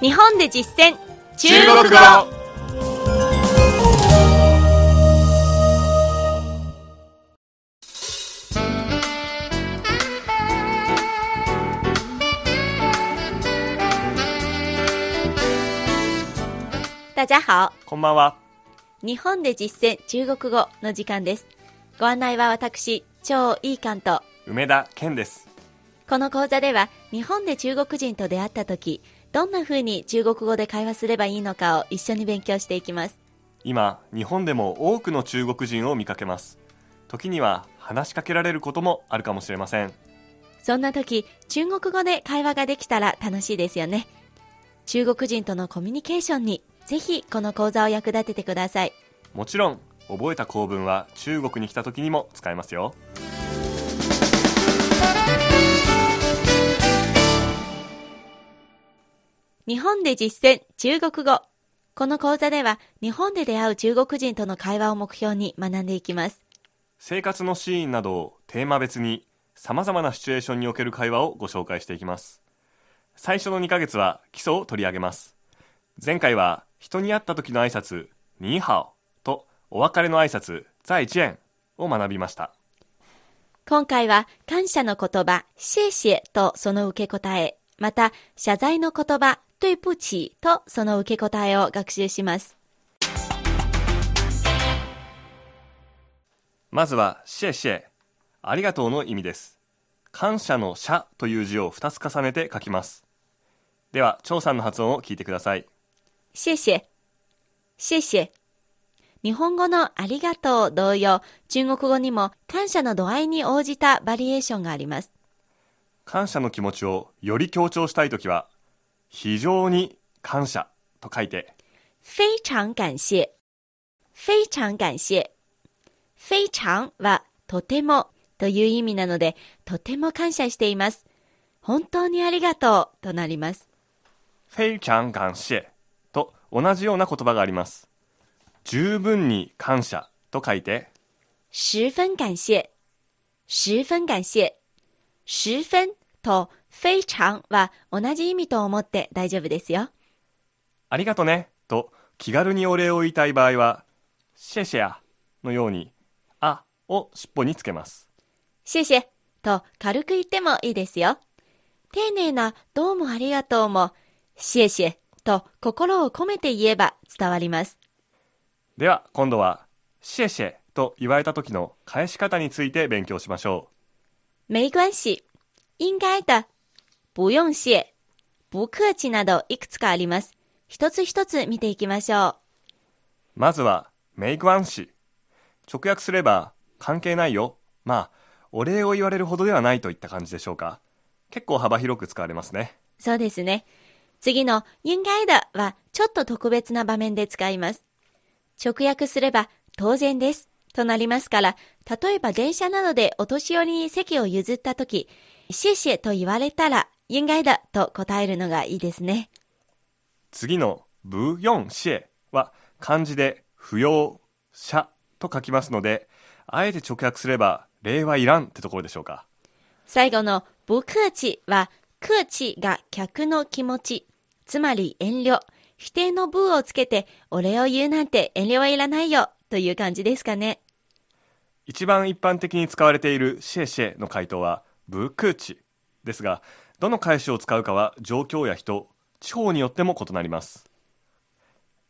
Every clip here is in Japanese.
日本で実践。中国語大家好。こんばんは。日本で実践中国語の時間です。ご案内は私超いい関と。梅田健です。この講座では日本で中国人と出会った時どんな風に中国語で会話すればいいのかを一緒に勉強していきます。今日本でも多くの中国人を見かけます。時には話しかけられることもあるかもしれません。そんな時中国語で会話ができたら楽しいですよね。中国人とのコミュニケーションにぜひこの講座を役立ててください。もちろん覚えた構文は中国に来た時にも使えますよ日本で実践中国語。この講座では日本で出会う中国人との会話を目標に学んでいきます。生活のシーンなどをテーマ別に様々なシチュエーションにおける会話をご紹介していきます。最初の2ヶ月は基礎を取り上げます。前回は人に会った時の挨拶ニーハオとお別れの挨拶再见を学びました。今回は感謝の言葉、謝謝とその受け答え、また謝罪の言葉、对不起とその受け答えを学習します。まずは謝謝ありがとうの意味です感謝の謝という字を2つ重ねて書きますでは張さんの発音を聞いてください謝謝。謝謝。日本語のありがとう同様、中国語にも感謝の度合いに応じたバリエーションがあります。感謝の気持ちをより強調したいときは非常に感謝と書いて非常感謝。非常感謝。非常はとてもという意味なので、とても感謝しています。本当にありがとうとなります。非常感謝と同じような言葉があります十分に感謝と書いて十分感謝。十分感謝。十分と非常は同じ意味と思って大丈夫ですよ。ありがとねと気軽にお礼を言いたい場合はシェシェアのようにあを尻尾につけます謝謝と軽く言ってもいいですよ。丁寧などうもありがとうも、謝謝と心を込めて言えば伝わります。では今度はシェシェと言われた時の返し方について勉強しましょ没关系。应该的。不用謝。不客氣などいくつかあります。一つ一つ見ていきましょうまずはメイクワンシ直訳すれば関係ないよまあお礼を言われるほどではないといった感じでしょうか結構幅広く使われますねう。そうですね。次の应该的はちょっと特別な場面で使います。直訳すれば当然ですとなりますから、例えば電車などでお年寄りに席を譲ったとき、謝謝と言われたら应该的と答えるのがいいですね。次の不用謝は漢字で不要謝と書きますのであえて直訳すれば礼はいらんってところでしょうか最後の不客氣は、客氣が客の気持ち、つまり遠慮、否定の部をつけてお礼を言うなんて遠慮はいらないよという感じですかね。一番一般的に使われているシェシェの回答はブクーチですがどの返しを使うかは状況や人地方によっても異なります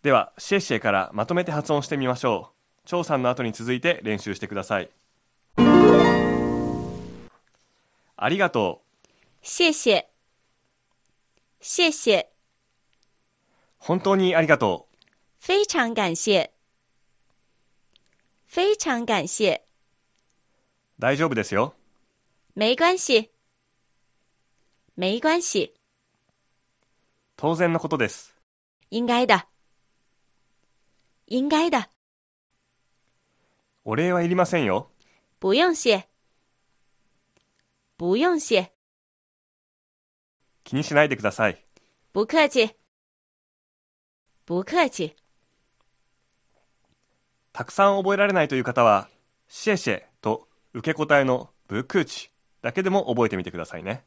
ではシェシェからまとめて発音してみましょう張さんの後に続いて練習してくださいありがとう。本当にありがとう非常感謝。非常感謝。大丈夫ですよ没关系。没关系。当然のことです应该的。应该的。お礼はいりませんよ不用谢。不用谢。気にしないでください不客气。不客气。たくさん覚えられないという方はシェシェと受け答えのブクーチだけでも覚えてみてくださいね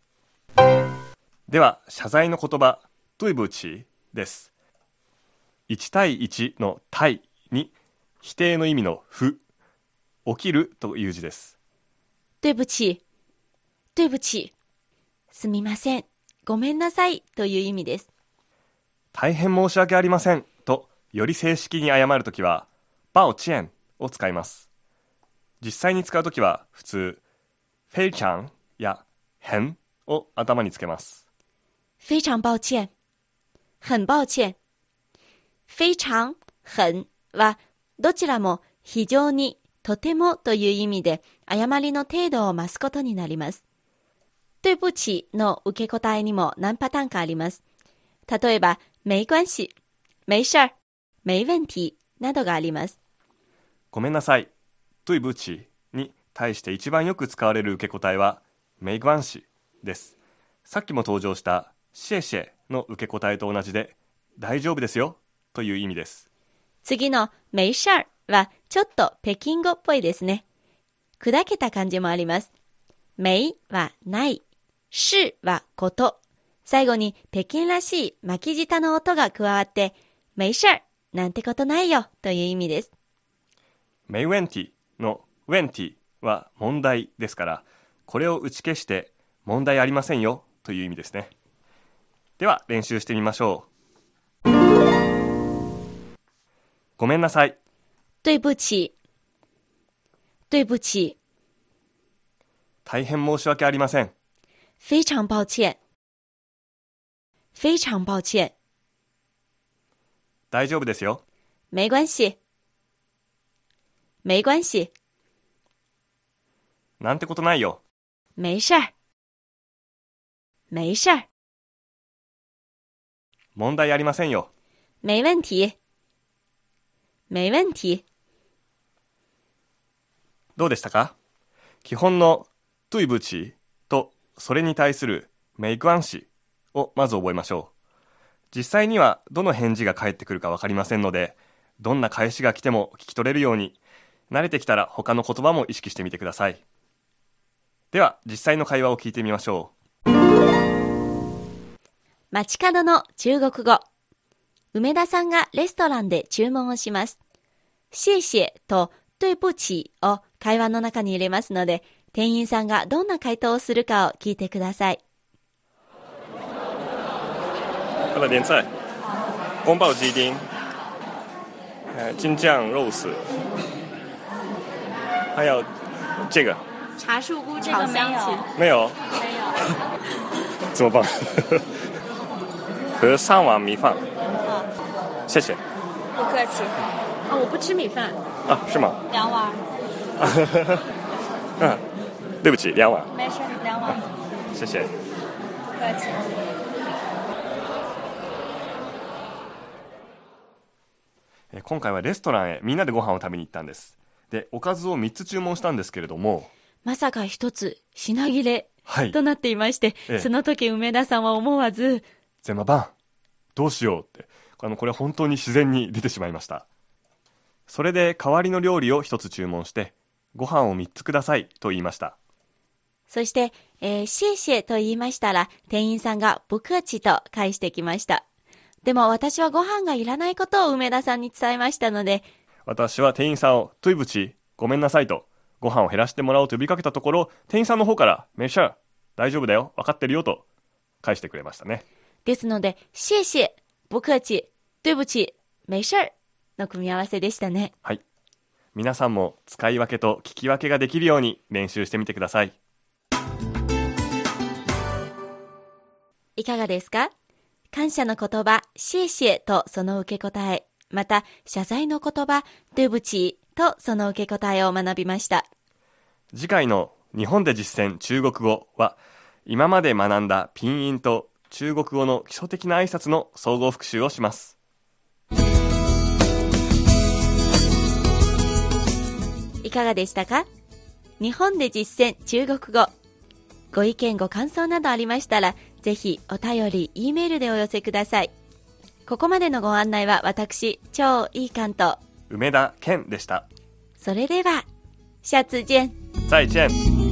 では謝罪の言葉トゥイブチです。1対1の対に否定の意味の不、起きるという字です。对不起。对不起。すみません。ごめんなさいという意味です。大変申し訳ありませんとより正式に謝るときは、バオチェンを使います。実際に使うときは普通、フェイチャンやヘンを頭につけます。非常抱歉。很抱歉。非常、很はどちらも非常に、とてもという意味で誤りの程度を増すことになります。对不起の受け答えにも何パターンかあります。例えば、没关系、没事儿、没問題などがあります。ごめんなさい、トゥイブチに対して一番よく使われる受け答えは、メイグワンシです。さっきも登場したシェシェの受け答えと同じで、大丈夫ですよという意味です。次の没事儿はちょっと北京語っぽいですね。砕けた感じもあります。没はない。是はこと。最後に北京らしい巻き舌の音が加わって、没事儿なんてことないよという意味です。メイウェンティのウェンティは問題ですから、これを打ち消して問題ありませんよという意味ですね。では練習してみましょう。ごめんなさい。对不起。对不起。大変申し訳ありません。非常抱歉。非常抱歉。大丈夫ですよ。没关系。没关系。なんてことないよ。没事儿。没事儿。問題ありませんよ。没问题。没问题。どうでしたか？基本のトゥイブチとそれに対するメイクワンシをまず覚えましょう。実際にはどの返事が返ってくるかわかりませんので、どんな返しが来ても聞き取れるように、慣れてきたら他の言葉も意識してみてください。では、実際の会話を聞いてみましょ街角の中国語。梅田さんがレストランで注文をします。谢謝と对不起を会話の中に入れますので、店員さんがどんな回答をするかを聞いてください。う。来点菜。宫爆鸡丁。呃，京酱肉丝。还有这个茶树菇炒香芹，没有？没有。怎么办？和三碗米饭。谢谢。不客气。哦，我不吃米饭。啊，是吗？两碗，嗯，对不起，两碗，没事，两碗，谢谢。不客气。え今回はレストランへみんなでご飯を食べに行ったんです。で、おかずを3つ注文したんですけれども、まさか一つ品切れはい。となっていまして、ええその時梅田さんは思わず、ゼマバン、どうしようって、あの、これ本当に自然に出てしまいました。それで代わりの料理を1つ注文して、ご飯を3つくださいと言いました。そして、えー、シェシェと言いましたら、店員さんがブクチと返してきました。でも私はご飯がいらないことを梅田さんに伝えましたので、私は店員さんを、トゥイブチ、ごめんなさいと、ご飯を減らしてもらおうと呼びかけたところ、店員さんの方から、メシャー、大丈夫だよ、分かってるよと、返してくれましたね。ですので、シェシェ、ブクチ、对不起、没事儿の組み合わせでしたね。はい。皆さんも使い分けと聞き分けができるように練習してみてください。いかがですか？感謝の言葉、シェシェとその受け答え、また謝罪の言葉、对不起とその受け答えを学びました。次回の日本で実践中国語は、今まで学んだピンインと中国語の基礎的な挨拶の総合復習をします。いかがでしたか？日本で実践中国語。ご意見ご感想などありましたら、ぜひお便り、E メールでお寄せください。ここまでのご案内は私、超いい関東。梅田健でした。それでは、シャツジェン。再见。